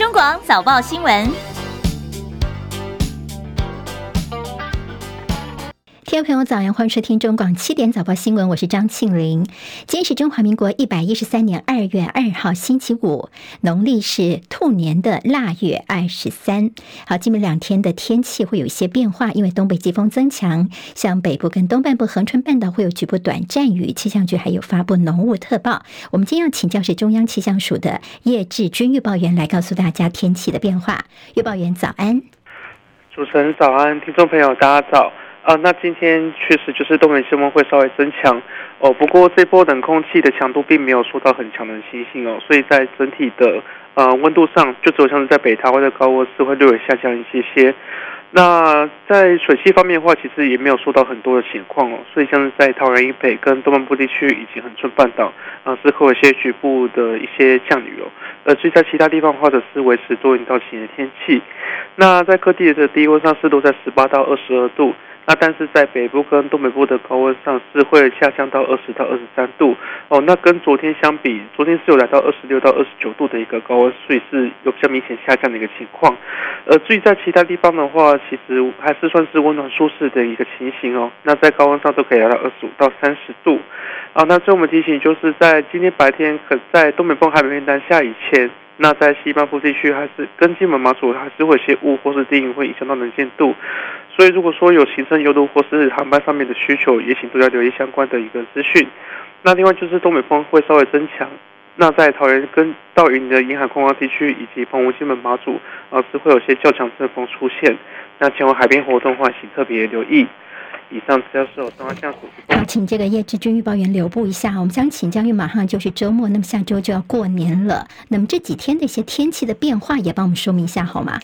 中广早报新闻。听众朋友，早安欢迎收听中广七点早报新闻，我是张庆玲。今天是中华民国一百一十三年二月二号，星期五，农历是兔年的腊月二十三。好，今明两天的天气会有一些变化，因为东北季风增强，像北部跟东半部恒春半岛会有局部短暂雨，气象局还有发布浓雾特报。我们今天要请教是中央气象署的叶志军预报员来告诉大家天气的变化。预报员早安，主持人早安，听众朋友大家早。啊，那今天确实就是东北季风会稍微增强哦，不过这波冷空气的强度并没有受到很强的侵袭哦，所以在整体的呃温度上，就只有像是在北台湾的高温是会略微下降一些些。那在水汽方面的话，其实也没有受到很多的情况哦，所以像是在桃园以北跟东半部地区以及恒春半岛啊，是会有一些局部的一些降雨哦，呃，所以在其他地方或者是维持多云到晴的天气。那在各地的低温上，湿度在十八到二十二度。那但是在北部跟东北部的高温上是会下降到二十到二十三度哦。那跟昨天相比，昨天是有来到二十六到二十九度的一个高温，所以是有比较明显下降的一个情况。呃至于在其他地方的话，其实还是算是温暖舒适的一个情形哦。那在高温上都可以来到二十五到三十度啊。那最后我们提醒就是在今天白天可在东北风还没有南下以前，那在西半部地区还是跟金门马祖还是会有些雾或是低云会影响到能见度。所以，如果说有行程游路或是航班上面的需求，也请多加留意相关的一个资讯。那另外就是东北风会稍微增强，那在桃园跟到云林的沿海空旷地区以及澎湖、金门、马祖，啊是会有些较强阵风出现。那前往海边活动的话，请特别留意。以上资料是由中央气象署。好，请这个叶志军预报员留步一下。我们想请教，因为马上就是周末，那么下周就要过年了，那么这几天的一些天气的变化，也帮我们说明一下好吗？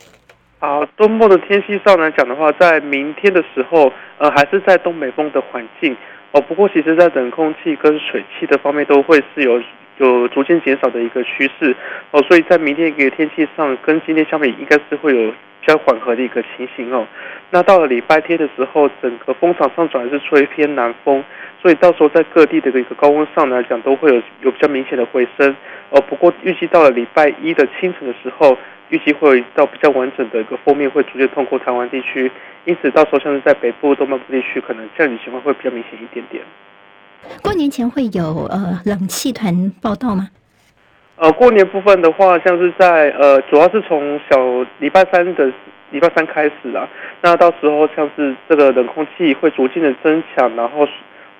好，周末的天气上来讲的话，在明天的时候，呃，还是在东北风的环境哦。不过，其实，在冷空气跟水汽的方面，都会是有有逐渐减少的一个趋势哦。所以在明天一个天气上，跟今天相比，应该是会有比较缓和的一个情形哦。那到了礼拜天的时候，整个风场上转是吹偏南风，所以到时候在各地的一个高温上来讲，都会有有比较明显的回升哦。不过，预计到了礼拜一的清晨的时候。预计会有到比较完整的一个锋面会逐渐通过台湾地区，因此到时候像是在北部、东半部地区，可能降雨情况会比较明显一点点。过年前会有呃冷气团报到吗？呃，过年部分的话，像是在呃，主要是从小礼拜三的礼拜三开始啊，那到时候像是这个冷空气会逐渐的增强，然后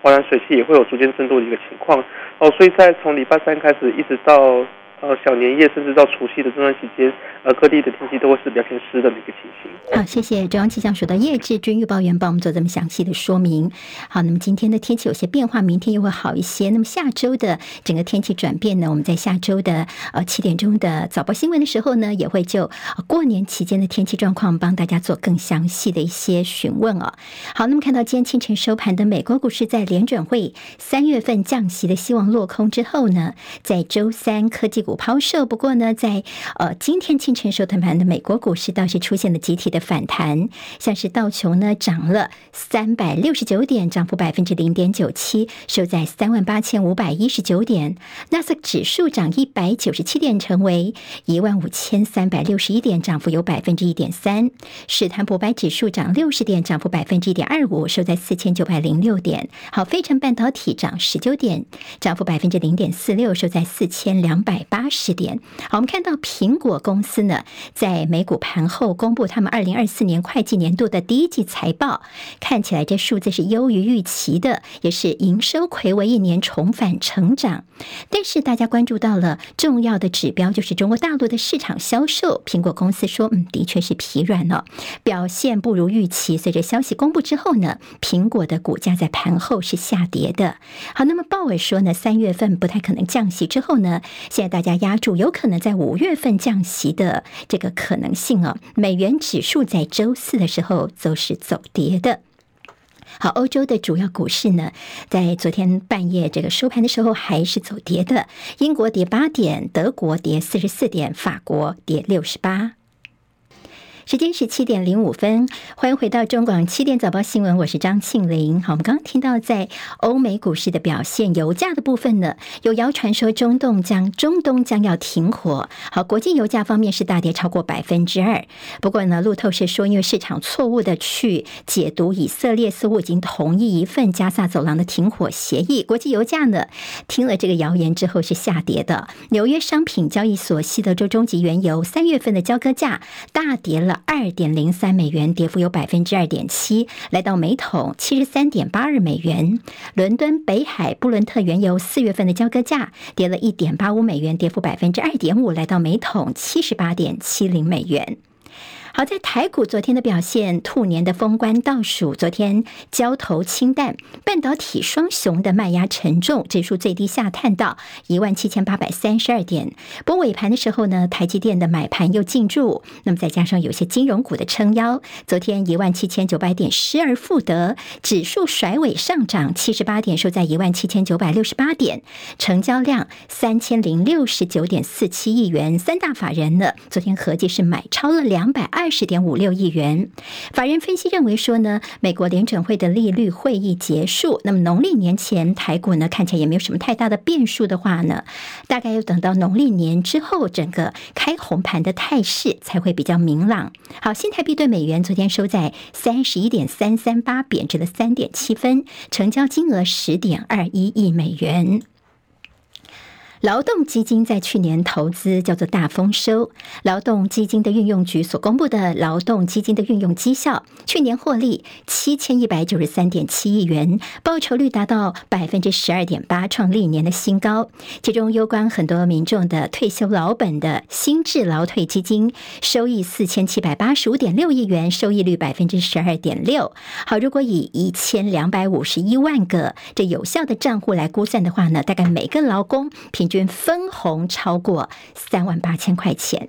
华南水汽也会有逐渐增多的一个情况哦，所以在从礼拜三开始一直到。呃，小年夜甚至到除夕的这段期间，呃，各地的天气都会是比较偏湿的一个情形。好，谢谢中央气象署的叶志军预报员帮我们做这么详细的说明。好，那么今天的天气有些变化，明天又会好一些。那么下周的整个天气转变呢？我们在下周的呃七点钟的早报新闻的时候呢，也会就过年期间的天气状况帮大家做更详细的一些询问哦。好，那么看到今天清晨收盘的美国股市，在联准会三月份降息的希望落空之后呢，在周三科技。股抛售，不过呢，在呃今天清晨收盘的美国股市倒是出现了集体的反弹，像是道琼呢涨了三百六十九点，涨幅百分之零点九七，收在三万八千五百一十九点；纳斯指数涨一百九十七点，成为一万五千三百六十一点，涨幅有百分之一点三；史坦普百指数涨六十点，涨幅百分之一点二五，收在四千九百零六点。好，费城半导体涨十九点，涨幅百分之零点四六，收在四千两百八。八十点，好，我们看到苹果公司呢，在美股盘后公布他们二零二四年会计年度的第一季财报，看起来这数字是优于预期的，也是营收睽违一年重返成长。但是大家关注到了重要的指标，就是中国大陆的市场销售。苹果公司说，嗯，的确是疲软了，表现不如预期。随着消息公布之后呢，苹果的股价在盘后是下跌的。好，那么鲍尔说呢，三月份不太可能降息，之后呢，现在大压住有可能在五月份降息的这个可能性哦，美元指数在周四的时候都是走跌的。好，欧洲的主要股市呢，在昨天半夜这个收盘的时候还是走跌的，英国跌八点，德国跌四十四点，法国跌六十八。时间是七点零五分，欢迎回到中广七点早报新闻，我是张庆玲。好，我们刚刚听到在欧美股市的表现，油价的部分呢，有谣传说中东将中东将要停火。好，国际油价方面是大跌超过百分之二。不过呢，路透社说，因为市场错误的去解读以色列似乎已经同意一份加萨走廊的停火协议，国际油价呢听了这个谣言之后是下跌的。纽约商品交易所西德州中级原油三月份的交割价大跌了。二点零三美元，跌幅有百分之二点七，来到每桶七十三点八二美元。伦敦北海布伦特原油四月份的交割价跌了一点八五美元，跌幅百分之二点五，来到每桶七十八点七零美元。好在台股昨天的表现，兔年的封关倒数，昨天交投清淡，半导体双雄的卖压沉重，指数最低下探到一万七千八百三十二点。不过尾盘的时候呢，台积电的买盘又进驻，那么再加上有些金融股的撑腰，昨天一万七千九百点失而复得，指数甩尾上涨七十八点，收在一万七千九百六十八点，成交量三千零六十九点四七亿元，三大法人呢，昨天合计是买超了两百二。二十点五六亿元。法人分析认为说呢，美国联准会的利率会议结束，那么农历年前台股呢看起来也没有什么太大的变数的话呢，大概要等到农历年之后，整个开红盘的态势才会比较明朗。好，新台币对美元昨天收在三十一点三三八，贬值了三点七分，成交金额十点二一亿美元。劳动基金在去年投资叫做大丰收。劳动基金的运用局所公布的劳动基金的运用绩效，去年获利七千一百九十三点七亿元，报酬率达到百分之十二点八，创历年的新高。其中，攸关很多民众的退休老本的新制劳退基金，收益四千七百八十五点六亿元，收益率百分之十二点六。好，如果以一千两百五十一万个这有效的账户来估算的话呢，大概每个劳工平均分红超过三万八千块钱，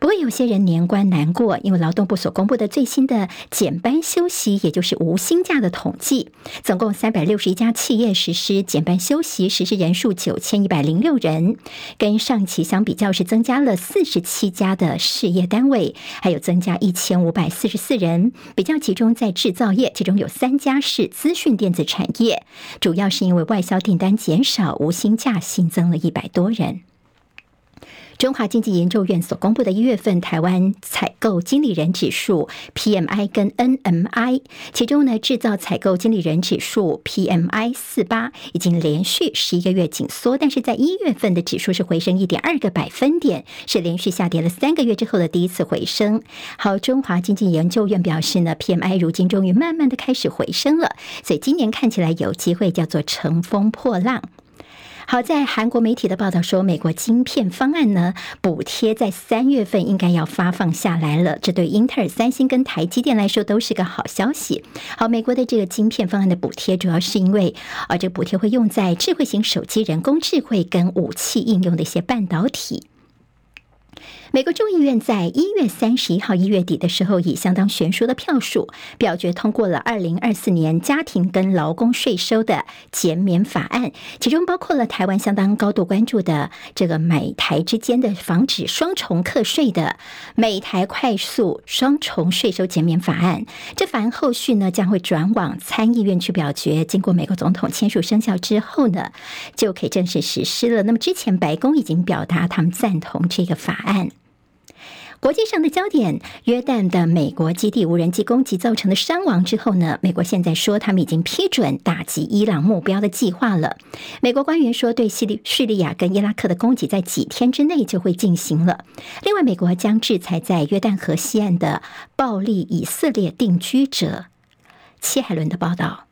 不过有些人年关难过，因为劳动部所公布的最新的减班休息，也就是无薪假的统计，总共三百六十一家企业实施减班休息，实施人数九千一百零六人，跟上期相比较是增加了四十七家的事业单位，还有增加一千五百四十四人，比较集中在制造业，其中有三家是资讯电子产业，主要是因为外销订单减少，无薪假新增了一百多人。中华经济研究院所公布的一月份台湾采购经理人指数 PMI 跟 NMI，其中呢，制造采购经理人指数 PMI 四八已经连续十一个月紧缩，但是在一月份的指数是回升一点二个百分点，是连续下跌了三个月之后的第一次回升。好，中华经济研究院表示呢，PMI 如今终于慢慢的开始回升了，所以今年看起来有机会叫做乘风破浪。好在韩国媒体的报道说，美国晶片方案呢，补贴在三月份应该要发放下来了。这对英特尔、三星跟台积电来说都是个好消息。好，美国的这个晶片方案的补贴，主要是因为啊，这个补贴会用在智慧型手机、人工智慧跟武器应用的一些半导体。美国众议院在一月三十一号一月底的时候，以相当悬殊的票数表决通过了二零二四年家庭跟劳工税收的减免法案，其中包括了台湾相当高度关注的这个美台之间的防止双重课税的美台快速双重税收减免法案。这法案后续呢将会转往参议院去表决，经过美国总统签署生效之后呢，就可以正式实施了。那么之前白宫已经表达他们赞同这个法案。国际上的焦点，约旦的美国基地无人机攻击造成的伤亡之后呢，美国现在说他们已经批准打击伊朗目标的计划了。美国官员说，对叙利叙利亚跟伊拉克的攻击在几天之内就会进行了。另外，美国将制裁在约旦河西岸的暴力以色列定居者。切海伦的报道。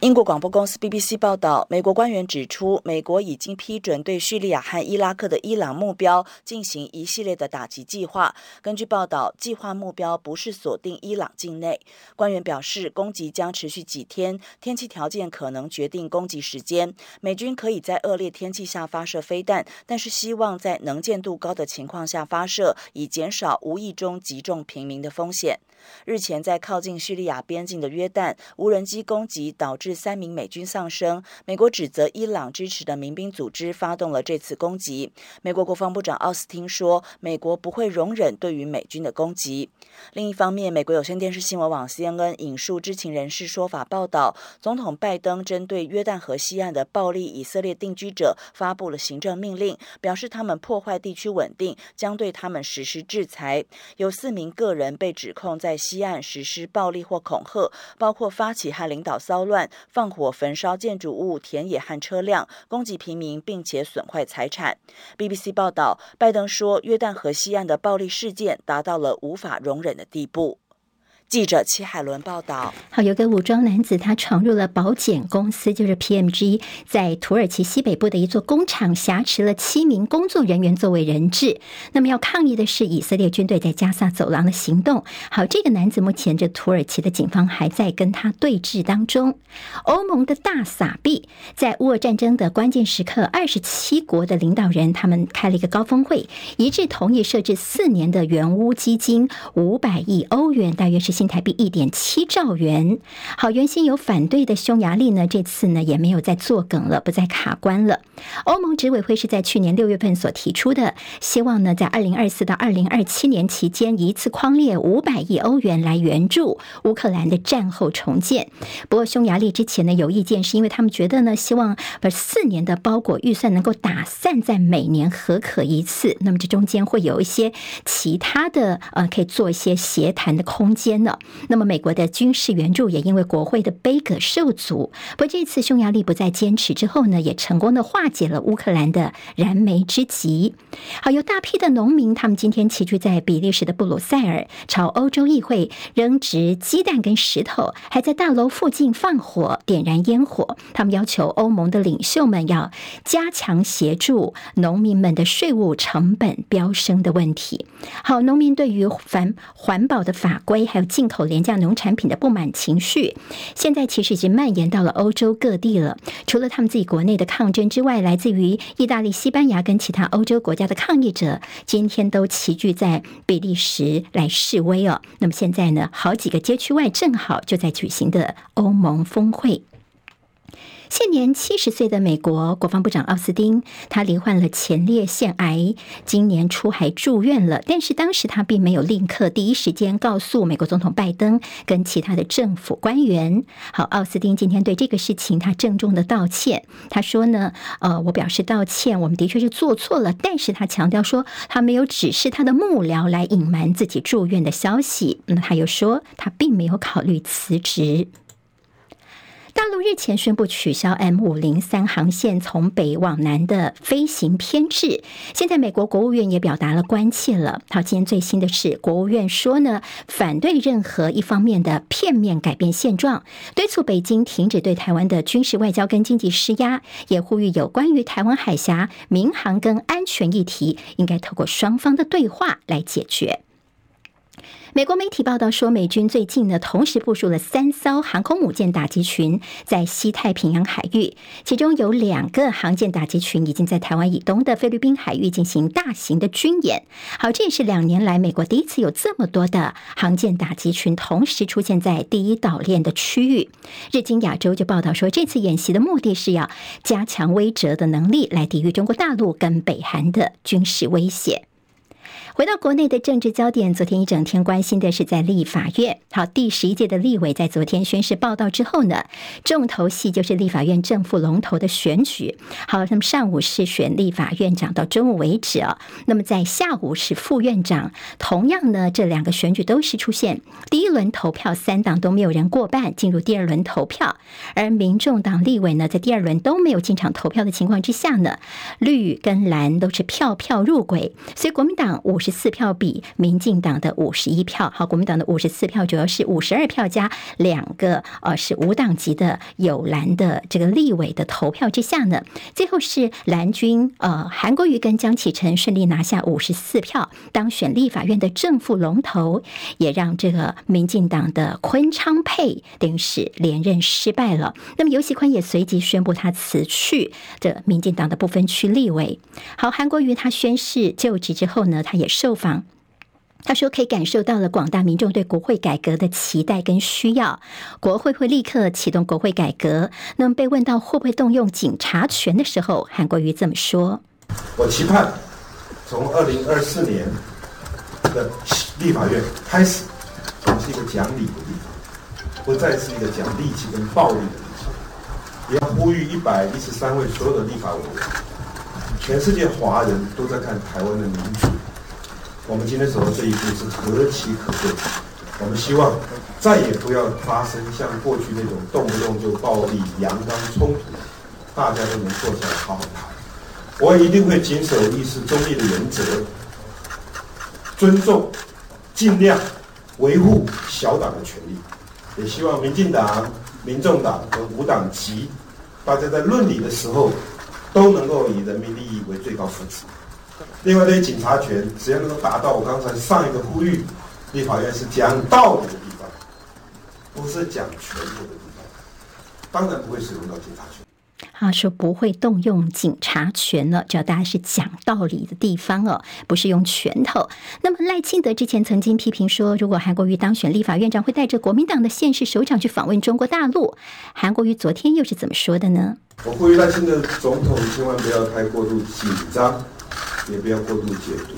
英国广播公司 BBC 报道，美国官员指出，美国已经批准对叙利亚和伊拉克的伊朗目标进行一系列的打击计划。根据报道，计划目标不是锁定伊朗境内。官员表示，攻击将持续几天，天气条件可能决定攻击时间。美军可以在恶劣天气下发射飞弹，但是希望在能见度高的情况下发射，以减少无意中击中平民的风险。日前，在靠近叙利亚边境的约旦，无人机攻击导致三名美军丧生。美国指责伊朗支持的民兵组织发动了这次攻击。美国国防部长奥斯汀说，美国不会容忍对于美军的攻击。另一方面，美国有线电视新闻网 CNN 引述知情人士说法报道，总统拜登针对约旦河西岸的暴力以色列定居者发布了行政命令，表示他们破坏地区稳定，将对他们实施制裁。有四名个人被指控在在西岸实施暴力或恐吓，包括发起和领导骚乱、放火焚烧建筑物、田野和车辆、攻击平民，并且损坏财产。BBC 报道，拜登说，约旦河西岸的暴力事件达到了无法容忍的地步。记者齐海伦报道：好，有个武装男子，他闯入了保险公司，就是 PMG，在土耳其西北部的一座工厂，挟持了七名工作人员作为人质。那么要抗议的是以色列军队在加萨走廊的行动。好，这个男子目前这土耳其的警方还在跟他对峙当中。欧盟的大撒币，在乌俄战争的关键时刻，二十七国的领导人他们开了一个高峰会，一致同意设置四年的援乌基金，五百亿欧元，大约是。新台币一点七兆元。好，原先有反对的匈牙利呢，这次呢也没有再作梗了，不再卡关了。欧盟执委会是在去年六月份所提出的，希望呢在二零二四到二零二七年期间，一次匡列五百亿欧元来援助乌克兰的战后重建。不过匈牙利之前呢有意见，是因为他们觉得呢，希望把四年的包裹预算能够打散在每年核可一次，那么这中间会有一些其他的呃，可以做一些协谈的空间呢。那么，美国的军事援助也因为国会的杯葛受阻。不过，这次匈牙利不再坚持之后呢，也成功的化解了乌克兰的燃眉之急。好，有大批的农民，他们今天齐聚在比利时的布鲁塞尔，朝欧洲议会扔掷鸡蛋跟石头，还在大楼附近放火、点燃烟火。他们要求欧盟的领袖们要加强协助农民们的税务成本飙升的问题。好，农民对于反环保的法规还有进口廉价农产品的不满情绪，现在其实已经蔓延到了欧洲各地了。除了他们自己国内的抗争之外，来自于意大利、西班牙跟其他欧洲国家的抗议者，今天都齐聚在比利时来示威哦。那么现在呢，好几个街区外正好就在举行的欧盟峰会。现年七十岁的美国国防部长奥斯汀，他罹患了前列腺癌，今年初还住院了。但是当时他并没有立刻第一时间告诉美国总统拜登跟其他的政府官员。好，奥斯汀今天对这个事情他郑重的道歉。他说呢，呃，我表示道歉，我们的确是做错了。但是他强调说，他没有指示他的幕僚来隐瞒自己住院的消息。那他又说，他并没有考虑辞职。大陆日前宣布取消 M 五零三航线从北往南的飞行编制，现在美国国务院也表达了关切了。好，今天最新的是，国务院说呢，反对任何一方面的片面改变现状，敦促北京停止对台湾的军事外交跟经济施压，也呼吁有关于台湾海峡民航跟安全议题，应该透过双方的对话来解决。美国媒体报道说，美军最近呢，同时部署了三艘航空母舰打击群在西太平洋海域，其中有两个航舰打击群已经在台湾以东的菲律宾海域进行大型的军演。好，这也是两年来美国第一次有这么多的航舰打击群同时出现在第一岛链的区域。日经亚洲就报道说，这次演习的目的是要加强威慑的能力，来抵御中国大陆跟北韩的军事威胁。回到国内的政治焦点，昨天一整天关心的是在立法院。好，第十一届的立委在昨天宣誓报道之后呢，重头戏就是立法院正副龙头的选举。好，那么上午是选立法院长，到中午为止啊。那么在下午是副院长，同样呢，这两个选举都是出现第一轮投票，三党都没有人过半进入第二轮投票，而民众党立委呢，在第二轮都没有进场投票的情况之下呢，绿跟蓝都是票票入轨，所以国民党五十。四票比民进党的五十一票好，国民党的五十四票主要是五十二票加两个呃是无党籍的有蓝的这个立委的投票之下呢，最后是蓝军呃韩国瑜跟江启臣顺利拿下五十四票当选立法院的正副龙头，也让这个民进党的昆昌配等于是连任失败了。那么游锡堃也随即宣布他辞去这民进党的不分区立委。好，韩国瑜他宣誓就职之后呢，他也。受访，他说可以感受到了广大民众对国会改革的期待跟需要，国会会立刻启动国会改革。那么被问到会不会动用警察权的时候，韩国瑜这么说：“我期盼从二零二四年的立法院开始，是一个讲理的地方，不再是一个讲力气跟暴力的地方。也要呼吁一百一十三位所有的立法委员，全世界华人都在看台湾的民主。”我们今天走的这一步是何其可贵！我们希望再也不要发生像过去那种动不动就暴力、阳刚冲突，大家都能坐下来好好谈。我一定会谨守议事中立的原则，尊重、尽量维护小党的权利，也希望民进党、民众党和无党籍，大家在论理的时候都能够以人民利益为最高福祉。另外，对于警察权，只要能够达到我刚才上一个呼吁，立法院是讲道理的地方，不是讲权力的地方，当然不会使用到警察权。他说不会动用警察权了，只要大家是讲道理的地方哦，不是用拳头。那么赖清德之前曾经批评说，如果韩国瑜当选立法院长，会带着国民党的县市首长去访问中国大陆。韩国瑜昨天又是怎么说的呢？我呼吁赖清德总统千万不要太过度紧张。也不要过度解读。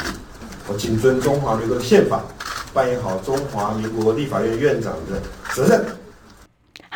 我谨遵中华民国宪法，扮演好中华民国立法院院长的责任。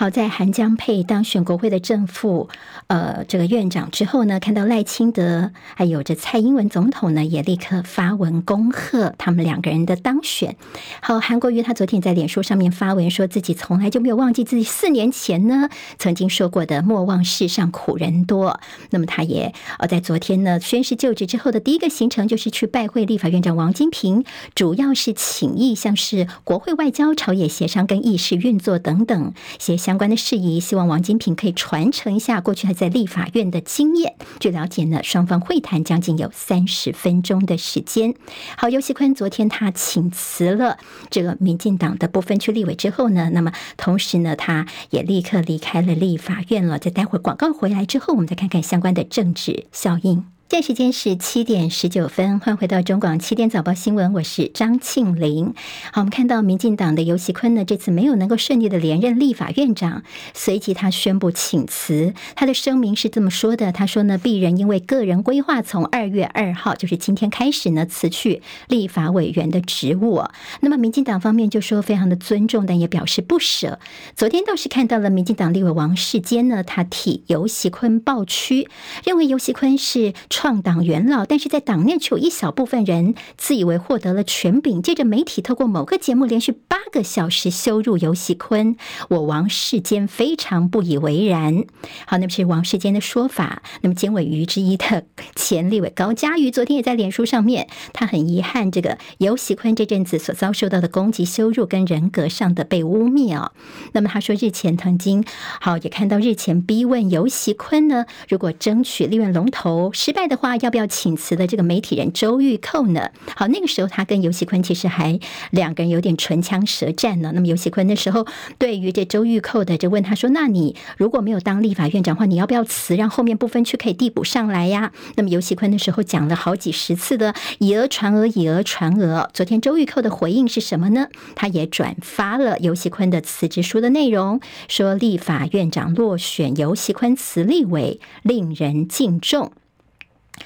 好在韩江佩当选国会的正副呃这个院长之后呢，看到赖清德还有着蔡英文总统呢，也立刻发文恭贺他们两个人的当选。好，韩国瑜他昨天在脸书上面发文说自己从来就没有忘记自己四年前呢曾经说过的“莫忘世上苦人多”。那么他也呃在昨天呢宣誓就职之后的第一个行程就是去拜会立法院长王金平，主要是请意像是国会外交、朝野协商跟议事运作等等些。相关的事宜，希望王金平可以传承一下过去他在立法院的经验。据了解呢，双方会谈将近有三十分钟的时间。好，游锡坤昨天他请辞了这个民进党的不分区立委之后呢，那么同时呢，他也立刻离开了立法院了。在待会广告回来之后，我们再看看相关的政治效应。现在时间是七点十九分，欢迎回到中广七点早报新闻，我是张庆玲。好，我们看到民进党的游锡堃呢，这次没有能够顺利的连任立法院长，随即他宣布请辞。他的声明是这么说的：他说呢，鄙人因为个人规划，从二月二号，就是今天开始呢，辞去立法委员的职务。那么民进党方面就说非常的尊重，但也表示不舍。昨天倒是看到了民进党立委王世坚呢，他替游锡堃抱屈，认为游锡堃是。创党元老，但是在党内却有一小部分人自以为获得了权柄，借着媒体透过某个节目连续八个小时羞辱游锡堃，我王世坚非常不以为然。好，那么是王世坚的说法。那么监委瑜之一的前立委高嘉瑜昨天也在脸书上面，他很遗憾这个游锡堃这阵子所遭受到的攻击、羞辱跟人格上的被污蔑哦。那么他说日前曾经好也看到日前逼问游锡堃呢，如果争取立院龙头失败。的话，要不要请辞的这个媒体人周玉蔻呢？好，那个时候他跟游锡堃其实还两个人有点唇枪舌战呢。那么游锡堃那时候对于这周玉蔻的就问他说：“那你如果没有当立法院长的话，你要不要辞，让后面不分区可以递补上来呀？”那么游锡堃那时候讲了好几十次的以讹传讹，以讹传讹。昨天周玉蔻的回应是什么呢？他也转发了游锡堃的辞职书的内容，说立法院长落选，游锡堃辞立委，令人敬重。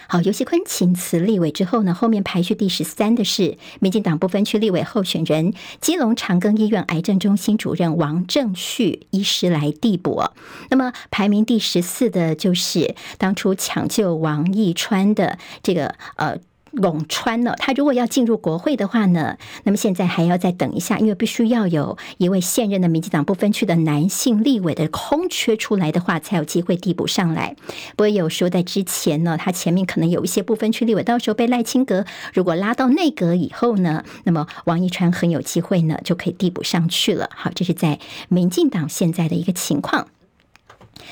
好，尤锡坤请辞立委之后呢，后面排序第十三的是民进党不分区立委候选人基隆长庚医院癌症中心主任王正旭医师来递补。那么排名第十四的就是当初抢救王义川的这个呃。龚川呢，他如果要进入国会的话呢，那么现在还要再等一下，因为必须要有一位现任的民进党不分区的男性立委的空缺出来的话，才有机会递补上来。不过有说在之前呢，他前面可能有一些不分区立委，到时候被赖清德如果拉到内阁以后呢，那么王义川很有机会呢，就可以递补上去了。好，这是在民进党现在的一个情况。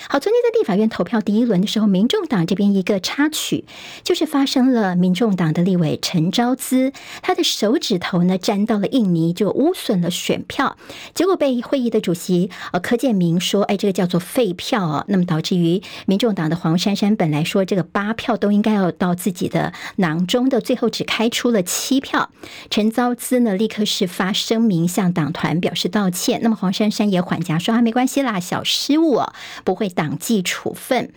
好，昨天在立法院投票第一轮的时候，民众党这边一个插曲，就是发生了民众党的立委陈昭资，他的手指头呢沾到了印泥，就污损了选票，结果被会议的主席呃柯建铭说，哎，这个叫做废票哦，那么导致于民众党的黄珊珊本来说这个八票都应该要到自己的囊中的，最后只开出了七票，陈昭资呢立刻是发声明向党团表示道歉，那么黄珊珊也缓颊说啊，没关系啦，小失误。哦，不会。党纪处分。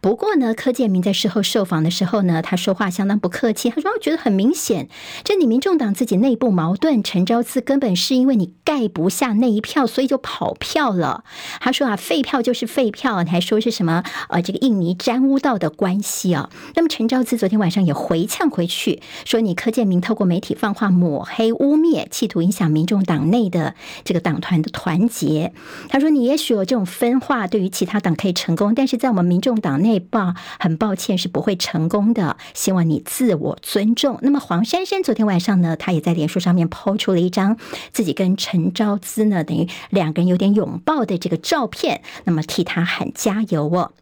不过呢，柯建铭在事后受访的时候呢，他说话相当不客气。他说：“我觉得很明显，这你民众党自己内部矛盾。陈昭慈根本是因为你盖不下那一票，所以就跑票了。”他说：“啊，废票就是废票。”你还说是什么？呃，这个印尼沾污到的关系啊？那么陈昭慈昨天晚上也回呛回去，说：“你柯建铭透过媒体放话抹黑污蔑，企图影响民众党内的这个党团的团结。”他说：“你也许有这种分化，对于其他党。”可以成功，但是在我们民众党内报，很抱歉是不会成功的。希望你自我尊重。那么黄珊珊昨天晚上呢，她也在脸书上面抛出了一张自己跟陈昭姿呢，等于两个人有点拥抱的这个照片，那么替他喊加油哦。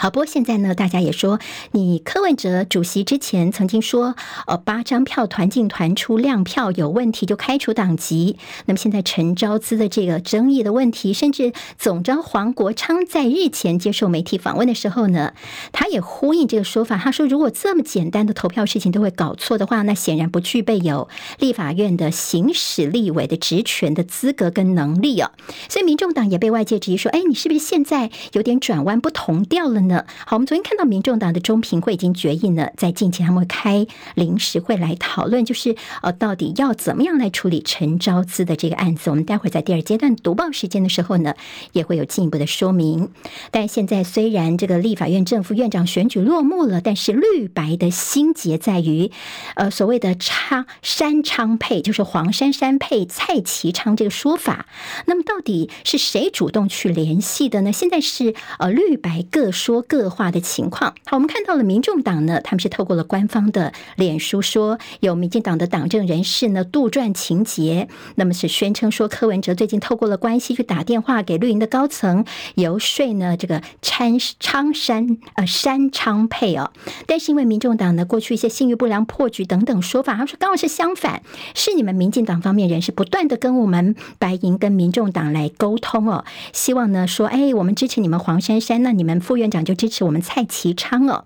好，不过现在呢，大家也说，你柯文哲主席之前曾经说，呃，八张票团进团出亮票有问题就开除党籍。那么现在陈昭资的这个争议的问题，甚至总召黄国昌在日前接受媒体访问的时候呢，他也呼应这个说法。他说，如果这么简单的投票事情都会搞错的话，那显然不具备有立法院的行使立委的职权的资格跟能力啊。所以民众党也被外界质疑说，哎，你是不是现在有点转弯不同调了呢？好，我们昨天看到民众党的中评会已经决议呢，在近期他们会开临时会来讨论，就是呃，到底要怎么样来处理陈昭资的这个案子。我们待会儿在第二阶段读报时间的时候呢，也会有进一步的说明。但现在虽然这个立法院正副院长选举落幕了，但是绿白的心结在于，呃，所谓的昌山昌配，就是黄珊珊配蔡其昌这个说法。那么到底是谁主动去联系的呢？现在是呃绿白各说。各化的情况。好，我们看到了民众党呢，他们是透过了官方的脸书说，有民进党的党政人士呢杜撰情节，那么是宣称说柯文哲最近透过了关系去打电话给绿营的高层游说呢，这个昌昌山呃山昌配哦，但是因为民众党呢过去一些信誉不良破局等等说法，他们说刚好是相反，是你们民进党方面人士不断的跟我们白银跟民众党来沟通哦，希望呢说哎我们支持你们黄珊珊，那你们副院长就。支持我们蔡其昌哦。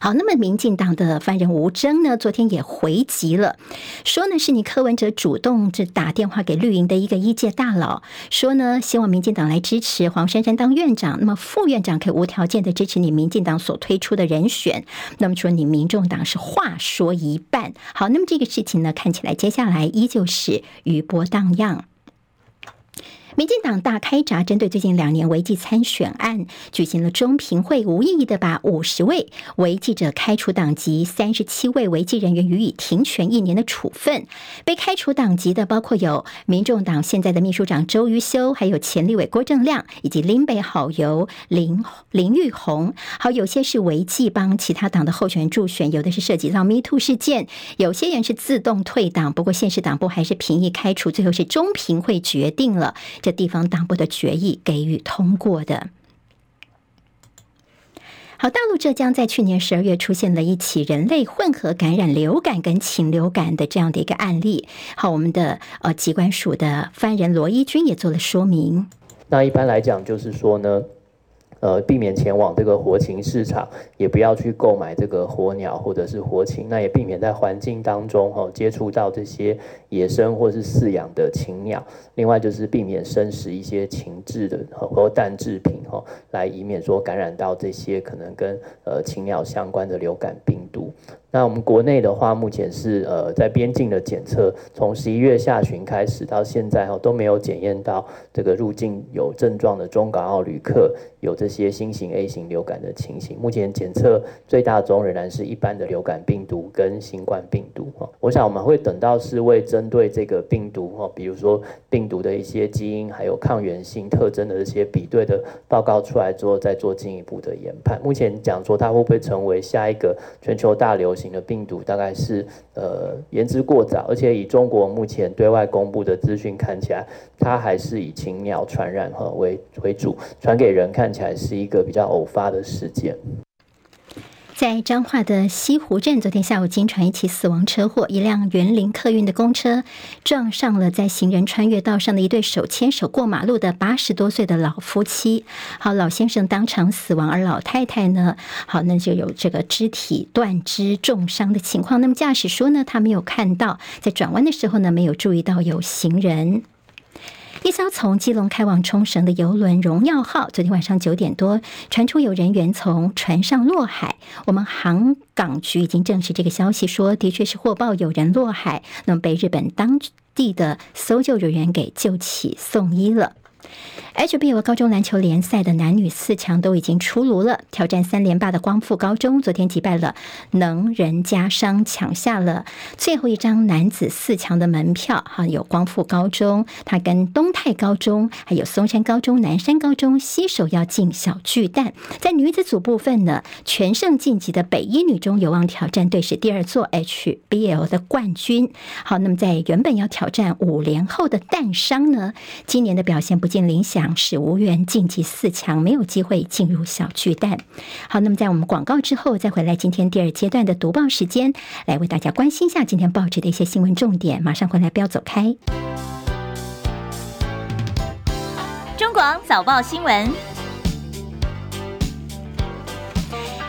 好，那么民进党的发言人吴峥呢，昨天也回击了，说呢是你柯文哲主动这打电话给绿营的一个一届大佬，说呢希望民进党来支持黄珊珊当院长，那么副院长可以无条件的支持你民进党所推出的人选。那么说你民众党是话说一半。好，那么这个事情呢，看起来接下来依旧是余波荡漾。民进党大开闸，针对最近两年违纪参选案举行了中评会，无异议的把五十位违纪者开除党籍，三十七位违纪人员予以停权一年的处分。被开除党籍的包括有民众党现在的秘书长周瑜修，还有前立委郭正亮，以及林北好友林林玉红。好，有些是违纪帮其他党的候选人助选，有的是涉及到 Me Too 事件，有些人是自动退党。不过县市党部还是评议开除，最后是中评会决定了。地方党部的决议给予通过的。好，大陆浙江在去年十二月出现了一起人类混合感染流感跟禽流感的这样的一个案例。好，我们的呃疾管署的发言人罗一军也做了说明。那一般来讲，就是说呢。呃，避免前往这个活禽市场，也不要去购买这个活鸟或者是活禽，那也避免在环境当中哈、哦、接触到这些野生或是饲养的禽鸟。另外就是避免生食一些禽制的或蛋制品哈、哦，来以免说感染到这些可能跟呃禽鸟相关的流感病毒。那我们国内的话，目前是呃在边境的检测，从十一月下旬开始到现在哈都没有检验到这个入境有症状的中港澳旅客有这些新型 A 型流感的情形。目前检测最大宗仍然是一般的流感病毒跟新冠病毒哈。我想我们会等到是为针对这个病毒哈，比如说病毒的一些基因还有抗原性特征的这些比对的报告出来之后，再做进一步的研判。目前讲说它会不会成为下一个全球大流行的病毒大概是呃言之过早，而且以中国目前对外公布的资讯看起来，它还是以禽鸟传染哈为为主，传给人看起来是一个比较偶发的事件。在彰化的西湖镇，昨天下午惊传一起死亡车祸，一辆园林客运的公车撞上了在行人穿越道上的一对手牵手过马路的八十多岁的老夫妻。好，老先生当场死亡，而老太太呢，好，那就有这个肢体断肢重伤的情况。那么驾驶说呢，他没有看到，在转弯的时候呢，没有注意到有行人。一艘从基隆开往冲绳的游轮“荣耀号”昨天晚上九点多传出有人员从船上落海。我们航港局已经证实这个消息，说的确是获报有人落海，那么被日本当地的搜救人员给救起送医了。HBL 高中篮球联赛的男女四强都已经出炉了。挑战三连霸的光复高中昨天击败了能人家商，抢下了最后一张男子四强的门票。哈，有光复高中，他跟东泰高中、还有松山高中、南山高中携手要进小巨蛋。在女子组部分呢，全胜晋级的北一女中有望挑战队史第二座 HBL 的冠军。好，那么在原本要挑战五连后的淡商呢，今年的表现不尽理想。是无缘晋级四强，没有机会进入小巨蛋。好，那么在我们广告之后，再回来今天第二阶段的读报时间，来为大家关心一下今天报纸的一些新闻重点。马上回来，不要走开。中广早报新闻。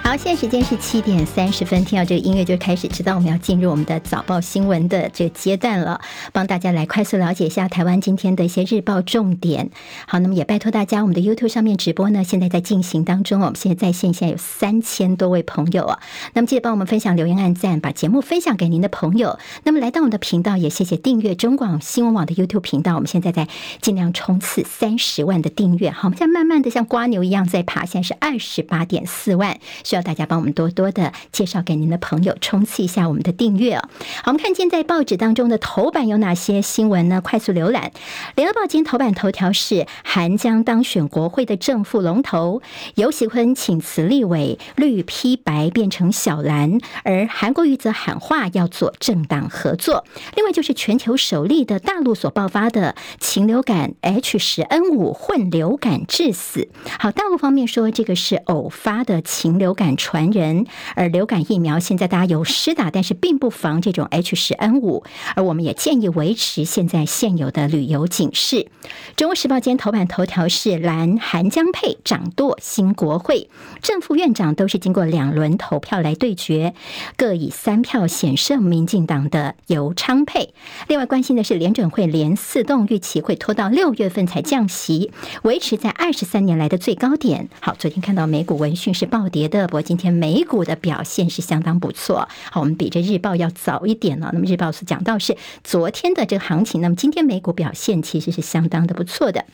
好，现在时间是七点三十分，听到这个音乐就开始知道我们要进入我们的早报新闻的这个阶段了，帮大家来快速了解一下台湾今天的一些日报重点。好，那么也拜托大家，我们的 YouTube 上面直播呢，现在在进行当中，我们现在在线现在有三千多位朋友啊，那么记得帮我们分享、留言、按赞，把节目分享给您的朋友。那么来到我们的频道，也谢谢订阅中广新闻网的 YouTube 频道，我们现在在尽量冲刺三十万的订阅。好，我们现在慢慢的像瓜牛一样在爬，现在是二十八点四万，需要。大家帮我们多多的介绍给您的朋友，冲刺一下我们的订阅哦。好，我们看见在报纸当中的头版有哪些新闻呢？快速浏览。联合报今天头版头条是韩江当选国会的正副龙头，游喜坤请辞立委，绿披白变成小蓝，而韩国瑜则喊话要做政党合作。另外就是全球首例的大陆所爆发的禽流感 H10N5 混流感致死。好，大陆方面说这个是偶发的禽流感。传人，而流感疫苗现在大家有施打，但是并不防这种 H10N5，而我们也建议维持现在现有的旅游警示。中国时报今天头版头条是蓝韩江配掌舵新国会，正副院长都是经过两轮投票来对决，各以三票险胜民进党的游昌配。另外关心的是联准会连四动预期会拖到六月份才降息，维持在二十三年来的最高点。好，昨天看到美股闻讯是暴跌的。今天美股的表现是相当不错，好，我们比这日报要早一点了。那么日报是讲到是昨天的这个行情，那么今天美股表现其实是相当的不错的。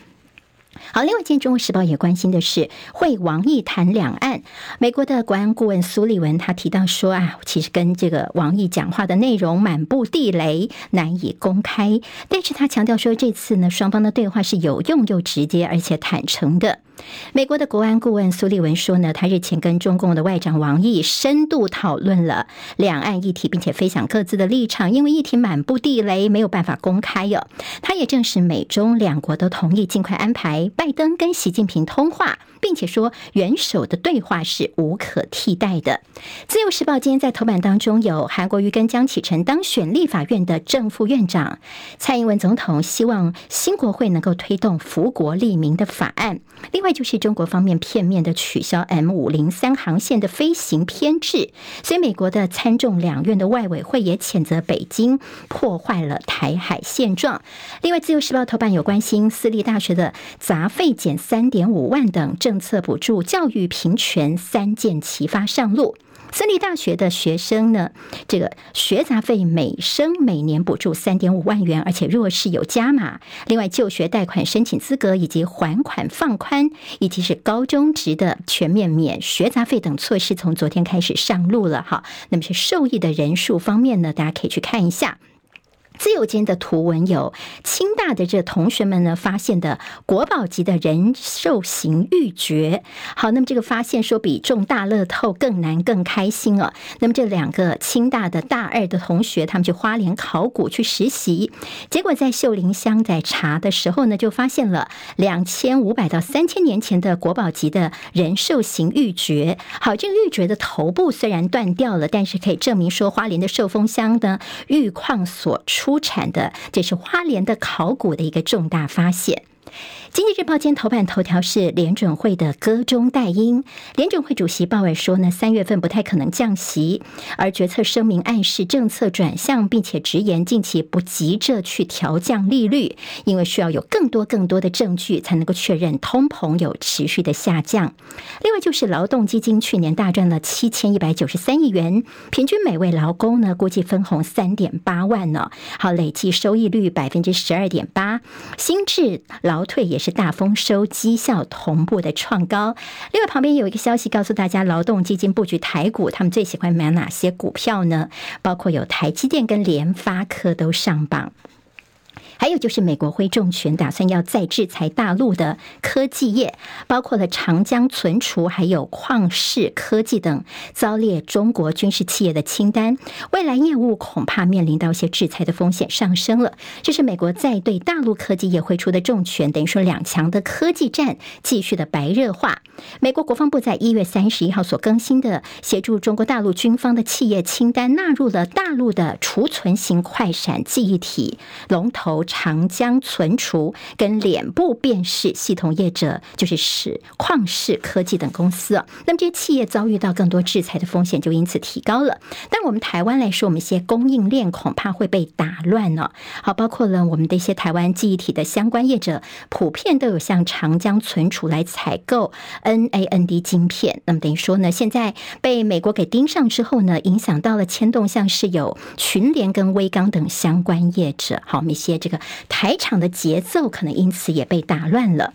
好，另外，今天《中国时报》也关心的是，会王毅谈两岸。美国的国安顾问苏利文他提到说啊，其实跟这个王毅讲话的内容满布地雷，难以公开。但是他强调说，这次呢，双方的对话是有用又直接，而且坦诚的。美国的国安顾问苏利文说呢，他日前跟中共的外长王毅深度讨论了两岸议题，并且分享各自的立场。因为议题满布地雷，没有办法公开哟。他也证实美中两国都同意尽快安排拜登跟习近平通话，并且说元首的对话是无可替代的。自由时报今天在头版当中有韩国瑜跟江启臣当选立法院的正副院长，蔡英文总统希望新国会能够推动福国利民的法案。另外就是中国方面片面的取消 M 五零三航线的飞行编制，所以美国的参众两院的外委会也谴责北京破坏了台海现状。另外，自由时报头版有关心私立大学的杂费减三点五万等政策补助教育平权三箭齐发上路。私立大学的学生呢，这个学杂费每生每年补助三点五万元，而且若是有加码，另外就学贷款申请资格以及还款放宽，以及是高中职的全面免学杂费等措施，从昨天开始上路了哈。那么是受益的人数方面呢，大家可以去看一下。自由间的图文有清大的这同学们呢发现的国宝级的人兽形玉珏。好，那么这个发现说比中大乐透更难更开心哦。那么这两个清大的大二的同学，他们去花莲考古去实习，结果在秀林乡在查的时候呢，就发现了两千五百到三千年前的国宝级的人兽形玉珏。好，这个玉珏的头部虽然断掉了，但是可以证明说花莲的寿丰乡的玉矿所出出产的，这是花莲的考古的一个重大发现。经济日报今头版头条是联准会的歌中带音，联准会主席鲍尔说呢，三月份不太可能降息，而决策声明暗示政策转向，并且直言近期不急着去调降利率，因为需要有更多更多的证据才能够确认通膨有持续的下降。另外就是劳动基金去年大赚了七千一百九十三亿元，平均每位劳工呢估计分红三点八万呢，好，累计收益率百分之十二点八，新制劳退也是。是大丰收，绩效同步的创高。另外，旁边有一个消息告诉大家，劳动基金布局台股，他们最喜欢买哪些股票呢？包括有台积电跟联发科都上榜。还有就是，美国会重拳打算要再制裁大陆的科技业，包括了长江存储、还有旷视科技等，遭列中国军事企业的清单。未来业务恐怕面临到一些制裁的风险上升了。这是美国在对大陆科技业挥出的重拳，等于说两强的科技战继续的白热化。美国国防部在一月三十一号所更新的协助中国大陆军方的企业清单，纳入了大陆的储存型快闪记忆体龙头。长江存储跟脸部辨识系统业者，就是是旷视科技等公司啊。那么这些企业遭遇到更多制裁的风险，就因此提高了。但我们台湾来说，我们一些供应链恐怕会被打乱呢。好，包括了我们的一些台湾记忆体的相关业者，普遍都有向长江存储来采购 NAND 晶片。那么等于说呢，现在被美国给盯上之后呢，影响到了牵动，像是有群联跟威刚等相关业者。好，我们一些这个。台场的节奏可能因此也被打乱了。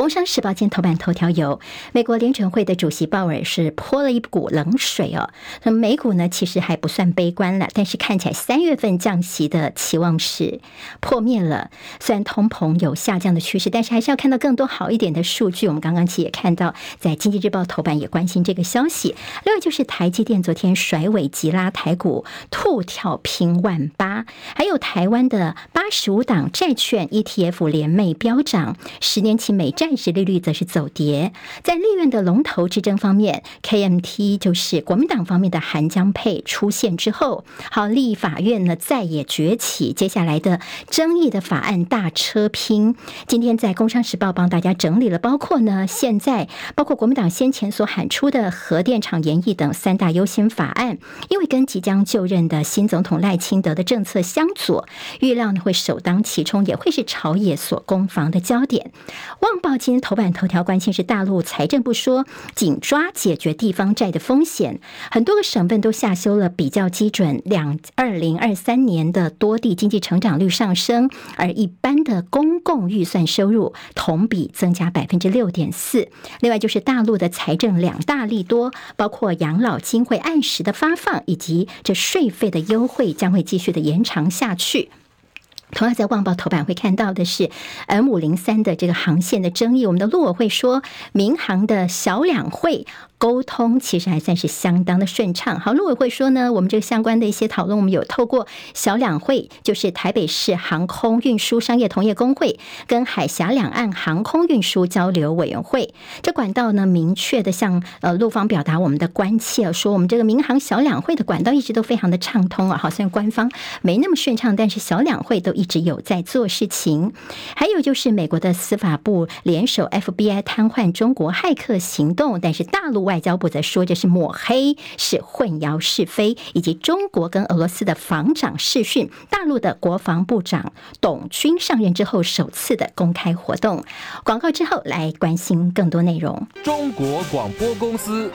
工商时报今天头版头条有美国联准会的主席鲍尔是泼了一股冷水哦。那美股呢，其实还不算悲观了，但是看起来三月份降息的期望是破灭了。虽然通膨有下降的趋势，但是还是要看到更多好一点的数据。我们刚刚其实也看到，在经济日报头版也关心这个消息。另外就是台积电昨天甩尾急拉台股，兔跳平万八，还有台湾的八十五档债券 ETF 联袂飙涨，十年期美债。债殖利率则是走跌，在立院的龙头之争方面，KMT 就是国民党方面的韩江配出现之后，好，立法院呢再也崛起，接下来的争议的法案大车拼。今天在工商时报帮大家整理了，包括呢现在包括国民党先前所喊出的核电厂延役等三大优先法案，因为跟即将就任的新总统赖清德的政策相左，预料呢会首当其冲，也会是朝野所攻防的焦点。旺报。今天头版头条关心是大陆财政部说紧抓解决地方债的风险，很多个省份都下修了比较基准，两二零二三年的多地经济成长率上升，而一般的公共预算收入同比增加百分之六点四。另外就是大陆的财政两大利多，包括养老金会按时的发放，以及这税费的优惠将会继续的延长下去。同样在《旺报》头版会看到的是 M 五零三的这个航线的争议，我们的陆委会说，民航的小两会。沟通其实还算是相当的顺畅。好，陆委会说呢，我们这个相关的一些讨论，我们有透过小两会，就是台北市航空运输商业同业公会跟海峡两岸航空运输交流委员会这管道呢，明确的向呃陆方表达我们的关切，说我们这个民航小两会的管道一直都非常的畅通啊。好，虽然官方没那么顺畅，但是小两会都一直有在做事情。还有就是美国的司法部联手 FBI 瘫痪中国骇客行动，但是大陆。外交部则说这是抹黑，是混淆是非，以及中国跟俄罗斯的防长视讯，大陆的国防部长董军上任之后首次的公开活动。广告之后来关心更多内容。中国广播公司。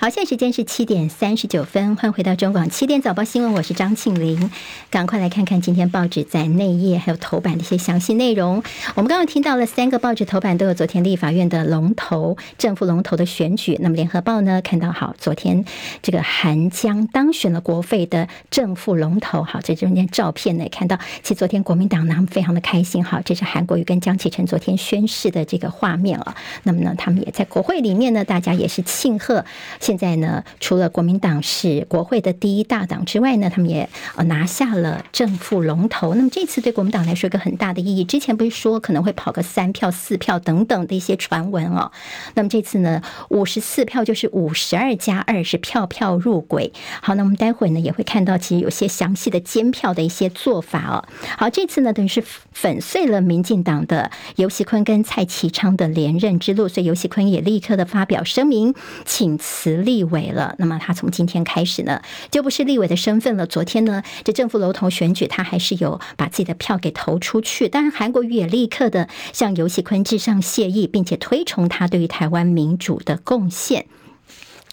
好，现在时间是七点三十九分，欢迎回到中广七点早报新闻，我是张庆玲，赶快来看看今天报纸在内页还有头版的一些详细内容。我们刚刚听到了三个报纸头版都有昨天立法院的龙头正副龙头的选举。那么联合报呢看到好，昨天这个韩江当选了国会的正副龙头。好，这中间照片呢看到，其实昨天国民党呢他们非常的开心。好，这是韩国瑜跟江启臣昨天宣誓的这个画面啊。那么呢，他们也在国会里面呢，大家也是庆贺。现在呢，除了国民党是国会的第一大党之外呢，他们也呃拿下了正副龙头。那么这次对国民党来说，一个很大的意义。之前不是说可能会跑个三票、四票等等的一些传闻哦。那么这次呢，五十四票就是五十二加二，是票票入轨。好，那我们待会呢也会看到，其实有些详细的监票的一些做法哦。好，这次呢等于是粉碎了民进党的游锡堃跟蔡其昌的连任之路，所以游锡堃也立刻的发表声明，请辞。立委了，那么他从今天开始呢，就不是立委的身份了。昨天呢，这政府楼头选举，他还是有把自己的票给投出去。当然，韩国瑜也立刻的向游锡坤致上谢意，并且推崇他对于台湾民主的贡献。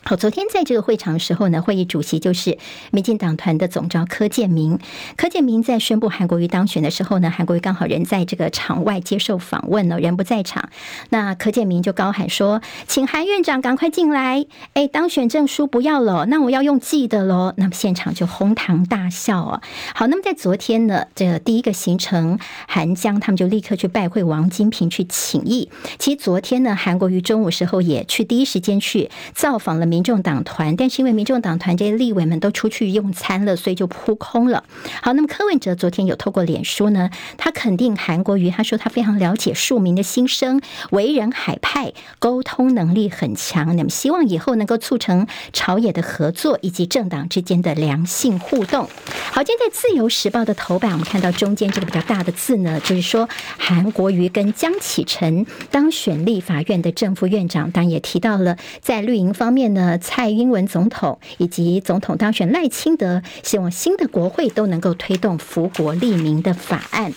好，昨天在这个会场的时候呢，会议主席就是民进党团的总召柯建明。柯建明在宣布韩国瑜当选的时候呢，韩国瑜刚好人在这个场外接受访问呢，人不在场。那柯建明就高喊说：“请韩院长赶快进来！哎，当选证书不要了，那我要用寄的喽。”那么现场就哄堂大笑啊。好，那么在昨天呢，这个第一个行程，韩江他们就立刻去拜会王金平去请益。其实昨天呢，韩国瑜中午时候也去第一时间去造访了。民众党团，但是因为民众党团这些立委们都出去用餐了，所以就扑空了。好，那么柯文哲昨天有透过脸书呢，他肯定韩国瑜，他说他非常了解庶民的心声，为人海派，沟通能力很强。那么希望以后能够促成朝野的合作以及政党之间的良性互动。好，今天在自由时报的头版，我们看到中间这个比较大的字呢，就是说韩国瑜跟江启臣当选立法院的正副院长，当然也提到了在绿营方面呢。蔡英文总统以及总统当选赖清德，希望新的国会都能够推动福国利民的法案。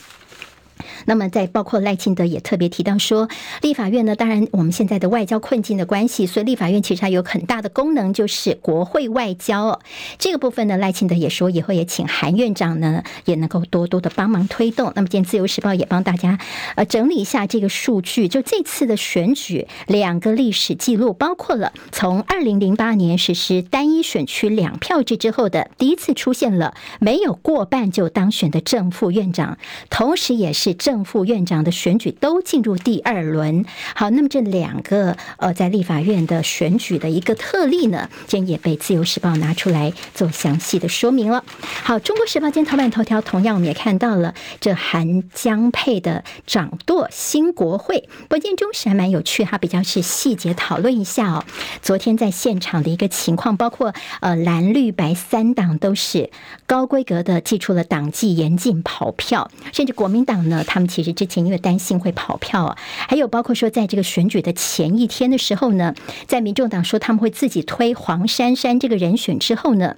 那么，在包括赖清德也特别提到说，立法院呢，当然我们现在的外交困境的关系，所以立法院其实还有很大的功能，就是国会外交这个部分呢。赖清德也说，以后也请韩院长呢，也能够多多的帮忙推动。那么，今天自由时报也帮大家呃整理一下这个数据，就这次的选举两个历史记录，包括了从二零零八年实施单一选区两票制之后的第一次出现了没有过半就当选的正副院长，同时也是。正副院长的选举都进入第二轮。好，那么这两个呃，在立法院的选举的一个特例呢，今天也被自由时报拿出来做详细的说明了。好，中国时报今天头版头条同样我们也看到了这韩江配的掌舵新国会。不过中时还蛮有趣，它比较是细节讨论一下哦。昨天在现场的一个情况，包括呃蓝绿白三党都是高规格的祭出了党纪严禁跑票，甚至国民党呢。他们其实之前因为担心会跑票啊，还有包括说在这个选举的前一天的时候呢，在民众党说他们会自己推黄珊珊这个人选之后呢。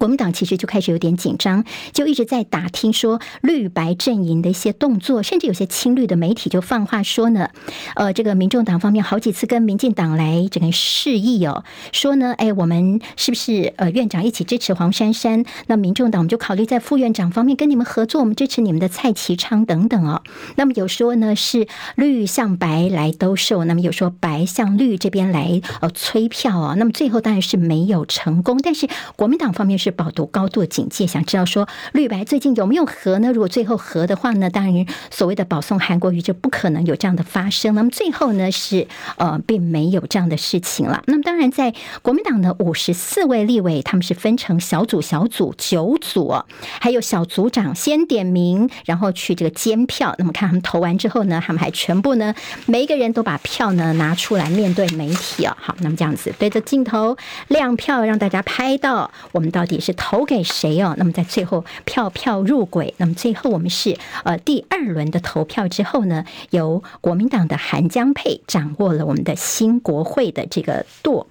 国民党其实就开始有点紧张，就一直在打听说绿白阵营的一些动作，甚至有些亲绿的媒体就放话说呢，呃，这个民众党方面好几次跟民进党来整个示意哦，说呢，哎，我们是不是呃院长一起支持黄珊珊？那民众党我们就考虑在副院长方面跟你们合作，我们支持你们的蔡其昌等等哦。那么有说呢是绿向白来兜售，那么有说白向绿这边来呃催票啊、哦。那么最后当然是没有成功，但是国民党方面。是保读高度警戒，想知道说绿白最近有没有和呢？如果最后和的话呢，当然所谓的保送韩国瑜就不可能有这样的发生。那么最后呢是呃并没有这样的事情了。那么当然在国民党的五十四位立委，他们是分成小组小组九组，还有小组长先点名，然后去这个监票。那么看他们投完之后呢，他们还全部呢每一个人都把票呢拿出来面对媒体啊。好，那么这样子对着镜头亮票，让大家拍到我们到。底是投给谁哦？那么在最后票票入轨，那么最后我们是呃第二轮的投票之后呢，由国民党的韩江佩掌握了我们的新国会的这个舵。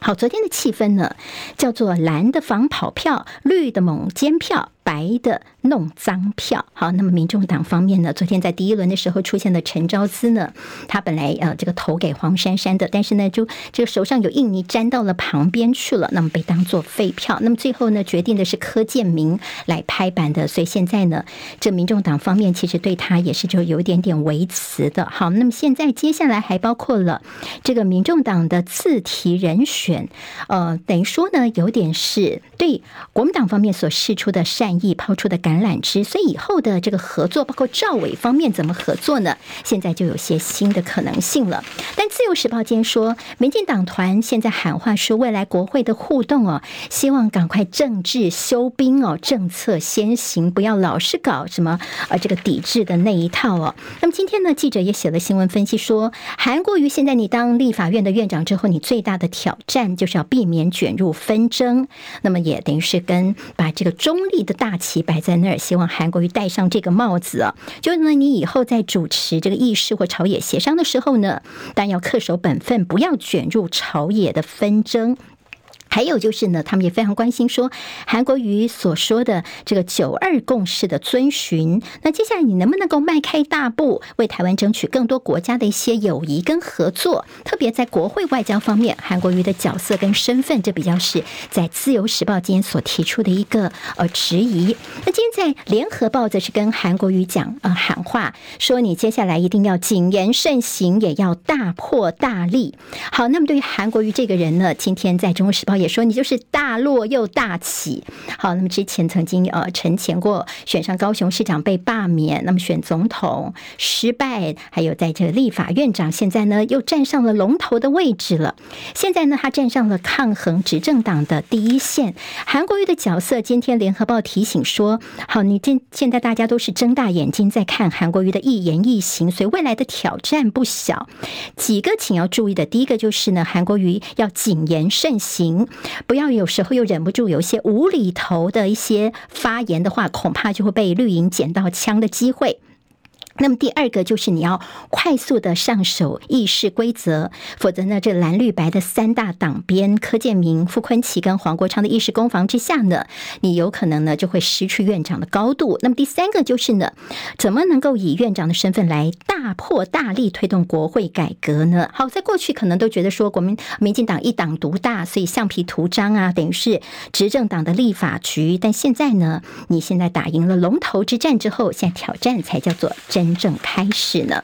好，昨天的气氛呢，叫做蓝的防跑票，绿的猛尖票。白的弄脏票。好，那么民众党方面呢，昨天在第一轮的时候出现了陈昭姿呢，他本来呃这个投给黄珊珊的，但是呢就这个手上有印泥粘到了旁边去了，那么被当做废票。那么最后呢决定的是柯建铭来拍板的，所以现在呢这民众党方面其实对他也是就有点点维持的。好，那么现在接下来还包括了这个民众党的次提人选，呃，等于说呢有点是对国民党方面所释出的善意抛出的橄榄枝，所以以后的这个合作，包括赵伟方面怎么合作呢？现在就有些新的可能性了。但自由时报今天说，民进党团现在喊话说，未来国会的互动哦，希望赶快政治休兵哦，政策先行，不要老是搞什么呃这个抵制的那一套哦。那么今天呢，记者也写了新闻分析说，韩国瑜现在你当立法院的院长之后，你最大的挑战就是要避免卷入纷争。那么也等于是跟把这个中立的大旗摆在那儿，希望韩国瑜戴上这个帽子啊，就是呢，你以后在主持这个议事或朝野协商的时候呢，但要恪守本分，不要卷入朝野的纷争。还有就是呢，他们也非常关心说韩国瑜所说的这个九二共识的遵循。那接下来你能不能够迈开大步，为台湾争取更多国家的一些友谊跟合作？特别在国会外交方面，韩国瑜的角色跟身份，这比较是在自由时报今天所提出的一个呃质疑。那今天在联合报则是跟韩国瑜讲呃喊话，说你接下来一定要谨言慎行，也要大破大立。好，那么对于韩国瑜这个人呢，今天在中国时报。也说你就是大落又大起，好，那么之前曾经呃陈前过选上高雄市长被罢免，那么选总统失败，还有在这个立法院长，现在呢又站上了龙头的位置了。现在呢他站上了抗衡执政党的第一线。韩国瑜的角色，今天联合报提醒说，好，你现现在大家都是睁大眼睛在看韩国瑜的一言一行，所以未来的挑战不小。几个请要注意的，第一个就是呢，韩国瑜要谨言慎行。不要有时候又忍不住有一些无厘头的一些发言的话，恐怕就会被绿营捡到枪的机会。那么第二个就是你要快速的上手议事规则，否则呢，这蓝绿白的三大党鞭柯建铭、傅昆萁跟黄国昌的议事攻防之下呢，你有可能呢就会失去院长的高度。那么第三个就是呢，怎么能够以院长的身份来大破大立推动国会改革呢？好，在过去可能都觉得说国民民进党一党独大，所以橡皮图章啊，等于是执政党的立法局。但现在呢，你现在打赢了龙头之战之后，现在挑战才叫做真。真正开始呢。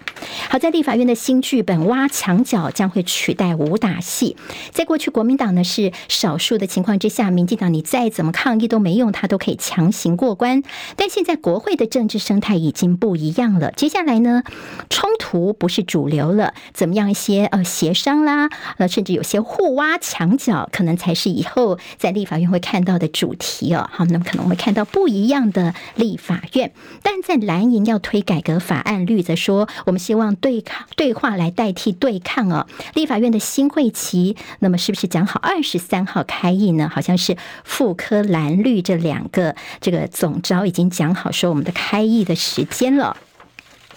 好，在立法院的新剧本挖墙脚将会取代武打戏。在过去，国民党呢是少数的情况之下，民进党你再怎么抗议都没用，他都可以强行过关。但现在国会的政治生态已经不一样了。接下来呢，冲突不是主流了，怎么样一些呃协商啦，呃甚至有些互挖墙脚，可能才是以后在立法院会看到的主题哦。好，那么可能会看到不一样的立法院。但在蓝营要推改革。法案绿则说，我们希望对抗对话来代替对抗哦。立法院的新会期，那么是不是讲好二十三号开议呢？好像是妇科蓝绿这两个这个总招已经讲好说我们的开议的时间了。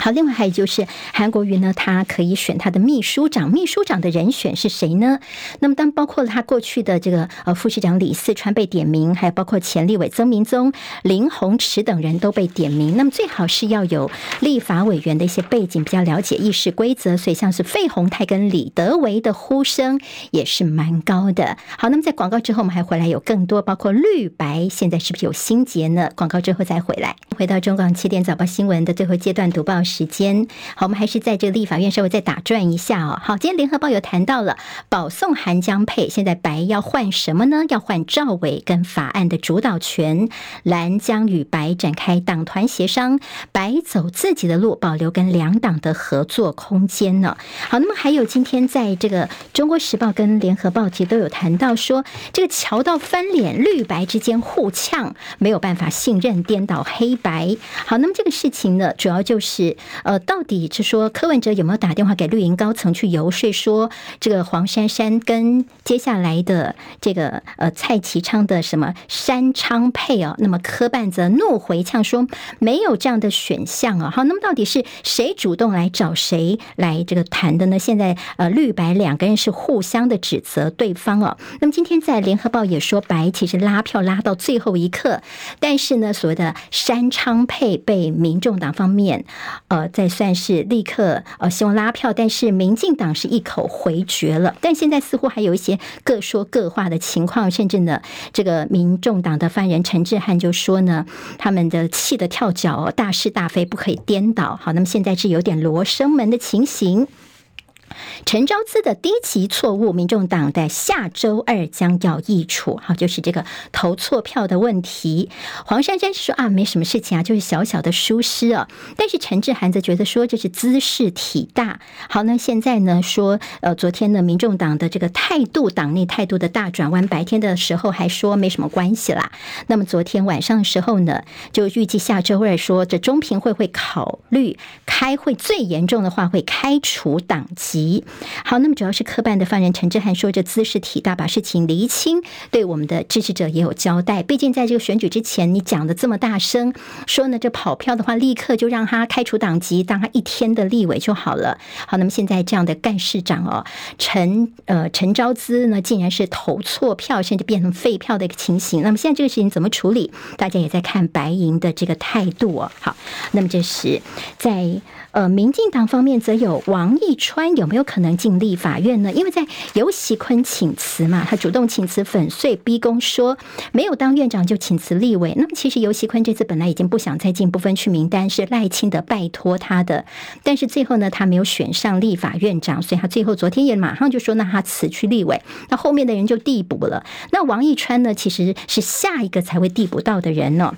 好，另外还有就是韩国瑜呢，他可以选他的秘书长，秘书长的人选是谁呢？那么当包括了他过去的这个呃副市长李四川被点名，还有包括前立委曾明宗、林鸿池等人都被点名。那么最好是要有立法委员的一些背景，比较了解议事规则。所以像是费鸿泰跟李德维的呼声也是蛮高的。好，那么在广告之后，我们还回来有更多，包括绿白现在是不是有心结呢？广告之后再回来，回到中广七点早报新闻的最后阶段读报。时间好，我们还是在这个立法院稍微再打转一下哦。好，今天联合报有谈到了保送韩江配，现在白要换什么呢？要换赵伟跟法案的主导权，蓝将与白展开党团协商，白走自己的路，保留跟两党的合作空间呢。好，那么还有今天在这个中国时报跟联合报其实都有谈到说，这个桥到翻脸，绿白之间互呛，没有办法信任，颠倒黑白。好，那么这个事情呢，主要就是。呃，到底是说柯文哲有没有打电话给绿营高层去游说，说这个黄珊珊跟接下来的这个呃蔡其昌的什么山昌配哦？那么柯办则怒回呛说没有这样的选项啊。好，那么到底是谁主动来找谁来这个谈的呢？现在呃绿白两个人是互相的指责对方哦。那么今天在联合报也说白其实拉票拉到最后一刻，但是呢所谓的山昌配被民众党方面呃在算是立刻呃希望拉票，但是民进党是一口回绝了。但现在似乎还有一些各说各话的情况，甚至呢这个民众党的发言人陈志汉就说呢，他们的气得跳脚，大是大非不可以颠倒。好，那么现在是有点罗生门的情形。陈昭姿的低级错误，民众党在下周二将要议处。好，就是这个投错票的问题。黄珊珊说啊，没什么事情啊，就是小小的疏失啊。但是陈志涵则觉得说这是兹事体大。好，那现在呢说，呃，昨天呢，民众党的这个态度，党内态度的大转弯，白天的时候还说没什么关系啦。那么昨天晚上的时候呢，就预计下周二说，这中评会会考虑开会，最严重的话会开除党籍。好，那么主要是科办的发言人陈智菡说，这姿势体大，把事情厘清，对我们的支持者也有交代。毕竟在这个选举之前，你讲的这么大声，说呢这跑票的话，立刻就让他开除党籍，当他一天的立委就好了。好，那么现在这样的干事长哦，陈呃陈昭姿呢，竟然是投错票，甚至变成废票的一个情形。那么现在这个事情怎么处理？大家也在看白银的这个态度哦。好，那么这是在。呃，民进党方面则有王义川有没有可能进立法院呢？因为在游锡堃请辞嘛，他主动请辞粉碎逼宫，说没有当院长就请辞立委。那么其实游锡堃这次本来已经不想再进不分区名单，是赖清德拜托他的，但是最后呢，他没有选上立法院长，所以他最后昨天也马上就说，那他辞去立委，那后面的人就递补了。那王义川呢，其实是下一个才会递补到的人呢。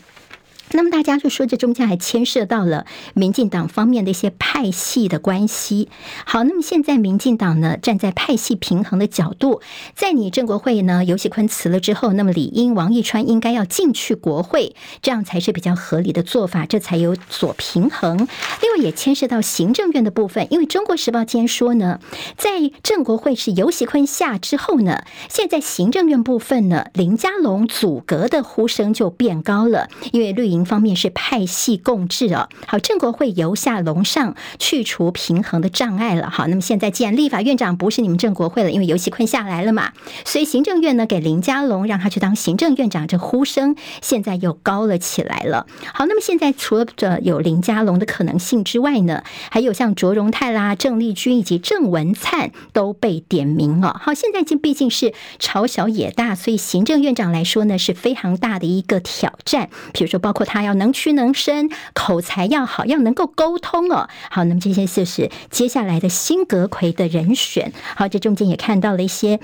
那么大家就说，这中间还牵涉到了民进党方面的一些派系的关系。好，那么现在民进党呢，站在派系平衡的角度，在你郑国会呢，游锡堃辞了之后，那么理应王义川应该要进去国会，这样才是比较合理的做法，这才有所平衡。另外也牵涉到行政院的部分，因为中国时报今天说呢，在郑国会是游锡堃下之后呢，现在行政院部分呢，林佳龙组阁的呼声就变高了，因为绿营。方面是派系共治哦，好，郑国会由下龙上去除平衡的障碍了。好，那么现在既然立法院长不是你们郑国会了，因为游锡堃下来了嘛，所以行政院呢给林佳龙让他去当行政院长，这呼声现在又高了起来了。好，那么现在除了这有林佳龙的可能性之外呢，还有像卓荣泰啦、郑丽君以及郑文灿都被点名了。好，现在这毕竟是朝小野大，所以行政院长来说呢是非常大的一个挑战。比如说包括。他要能屈能伸，口才要好，要能够沟通哦。好，那么这些就是接下来的新阁魁的人选。好，这中间也看到了一些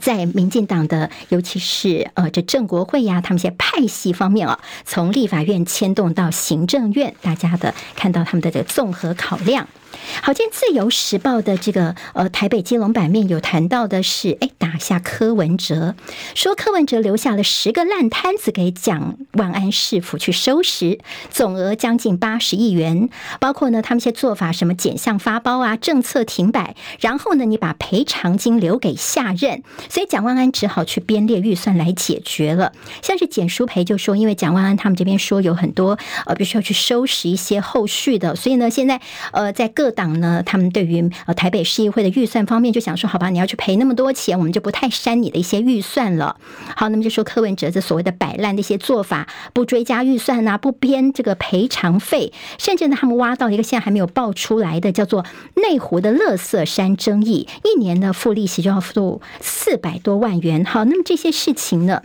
在民进党的，尤其是呃这郑国会呀，他们一些派系方面啊，从立法院牵动到行政院，大家的看到他们的这个综合考量。好，今天自由时报的这个呃台北基隆版面有谈到的是，哎，打下柯文哲，说柯文哲留下了十个烂摊子给蒋万安市府去收拾，总额将近八十亿元，包括呢他们一些做法，什么减项发包啊，政策停摆，然后呢你把赔偿金留给下任，所以蒋万安只好去编列预算来解决了。像是简书培就说，因为蒋万安他们这边说有很多呃必须要去收拾一些后续的，所以呢现在呃在各各党呢，他们对于呃台北市议会的预算方面，就想说，好吧，你要去赔那么多钱，我们就不太删你的一些预算了。好，那么就说柯文哲这所谓的摆烂的一些做法，不追加预算啊，不编这个赔偿费，甚至呢，他们挖到一个现在还没有爆出来的叫做内湖的乐色山争议，一年的付利息就要付四百多万元。好，那么这些事情呢？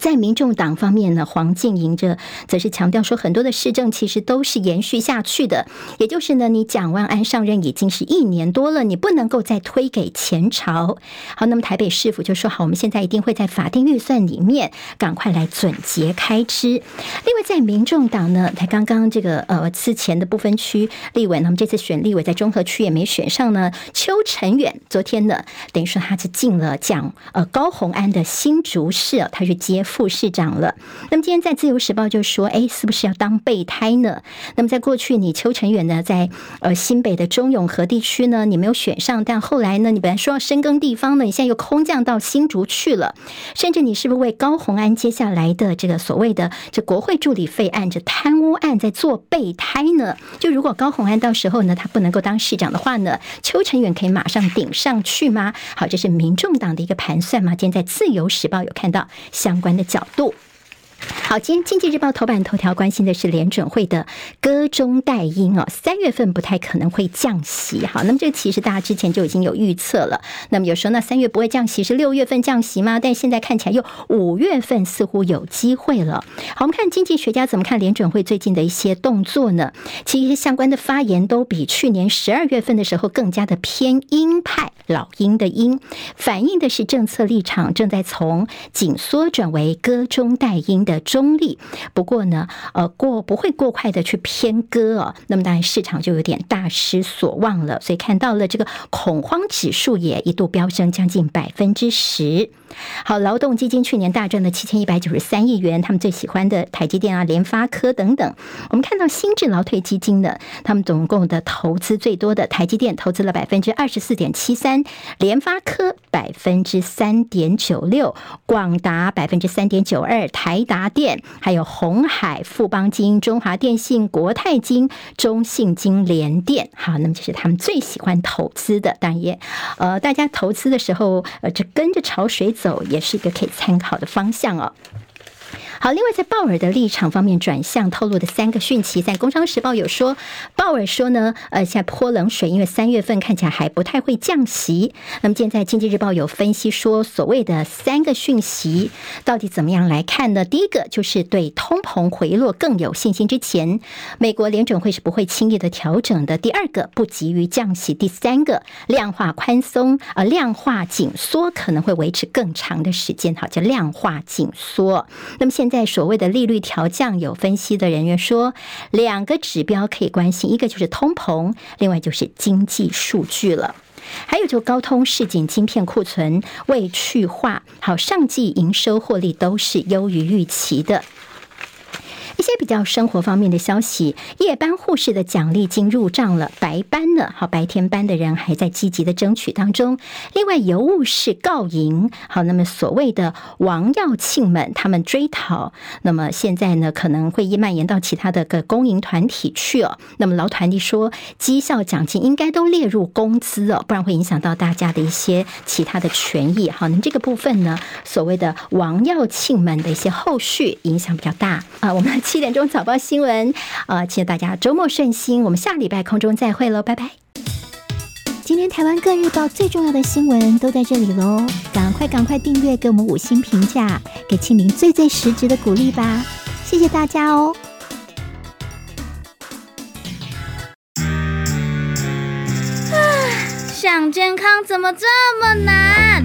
在民众党方面呢，黄静莹这则是强调说，很多的市政其实都是延续下去的。也就是呢，你蒋万安上任已经是一年多了，你不能够再推给前朝。好，那么台北市府就说好，我们现在一定会在法定预算里面赶快来总结开支。另外，在民众党呢，他刚刚这个呃之前的不分区立委，那么这次选立委在中和区也没选上呢。邱成远昨天呢，等于说他是进了蒋呃高虹安的新竹市，他去接。副市长了。那么今天在《自由时报》就说，哎，是不是要当备胎呢？那么在过去，你邱成远呢，在呃新北的中永和地区呢，你没有选上，但后来呢，你本来说要深耕地方呢，你现在又空降到新竹去了，甚至你是不是为高虹安接下来的这个所谓的这国会助理费案、这贪污案在做备胎呢？就如果高虹安到时候呢，他不能够当市长的话呢，邱成远可以马上顶上去吗？好，这是民众党的一个盘算吗？今天在《自由时报》有看到相关的角度。好，今天《经济日报》头版头条关心的是联准会的歌中带音哦，三月份不太可能会降息。好，那么这个其实大家之前就已经有预测了。那么有时候那三月不会降息，是六月份降息吗？但现在看起来又五月份似乎有机会了。好，我们看经济学家怎么看联准会最近的一些动作呢？其实相关的发言都比去年十二月份的时候更加的偏鹰派，老鹰的鹰，反映的是政策立场正在从紧缩转为歌中带音的的中立，不过呢，呃，过不会过快的去偏割哦，那么当然市场就有点大失所望了，所以看到了这个恐慌指数也一度飙升将近百分之十。好，劳动基金去年大赚了七千一百九十三亿元，他们最喜欢的台积电啊、联发科等等。我们看到新智劳退基金呢，他们总共的投资最多的台积电投资了百分之二十四点七三，联发科百分之三点九六，广达百分之三点九二，台达华电还有红海、富邦金、中华电信、国泰金、中信金、联电。好，那么就是他们最喜欢投资的，当然也呃，大家投资的时候呃，这跟着潮水走也是一个可以参考的方向哦。好，另外在鲍尔的立场方面转向透露的三个讯息，在《工商时报》有说，鲍尔说呢，呃，现在泼冷水，因为三月份看起来还不太会降息。那么现在《经济日报》有分析说，所谓的三个讯息到底怎么样来看呢？第一个就是对通膨回落更有信心，之前美国联准会是不会轻易的调整的。第二个不急于降息，第三个量化宽松，呃，量化紧缩可能会维持更长的时间，好，叫量化紧缩。那么现在所谓的利率调降，有分析的人员说，两个指标可以关心，一个就是通膨，另外就是经济数据了。还有就高通市井晶片库存未去化，好，上季营收获利都是优于预期的。一些比较生活方面的消息，夜班护士的奖励金入账了，白班呢？好，白天班的人还在积极的争取当中。另外，尤务士告赢，好，那么所谓的王耀庆们，他们追讨，那么现在呢，可能会蔓延到其他的个公营团体去哦。那么劳团体说，绩效奖金应该都列入工资哦，不然会影响到大家的一些其他的权益。好，那这个部分呢，所谓的王耀庆们的一些后续影响比较大啊，我们。七点钟早报新闻，啊，请大家周末顺心。我们下礼拜空中再会喽，拜拜。今天台湾各日报最重要的新闻都在这里喽，赶快赶快订阅，给我们五星评价，给庆玲最最实质的鼓励吧，谢谢大家哦。啊，想健康怎么这么难？